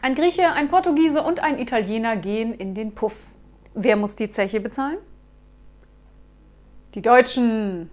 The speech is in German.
Ein Grieche, ein Portugiese und ein Italiener gehen in den Puff. Wer muss die Zeche bezahlen? Die Deutschen.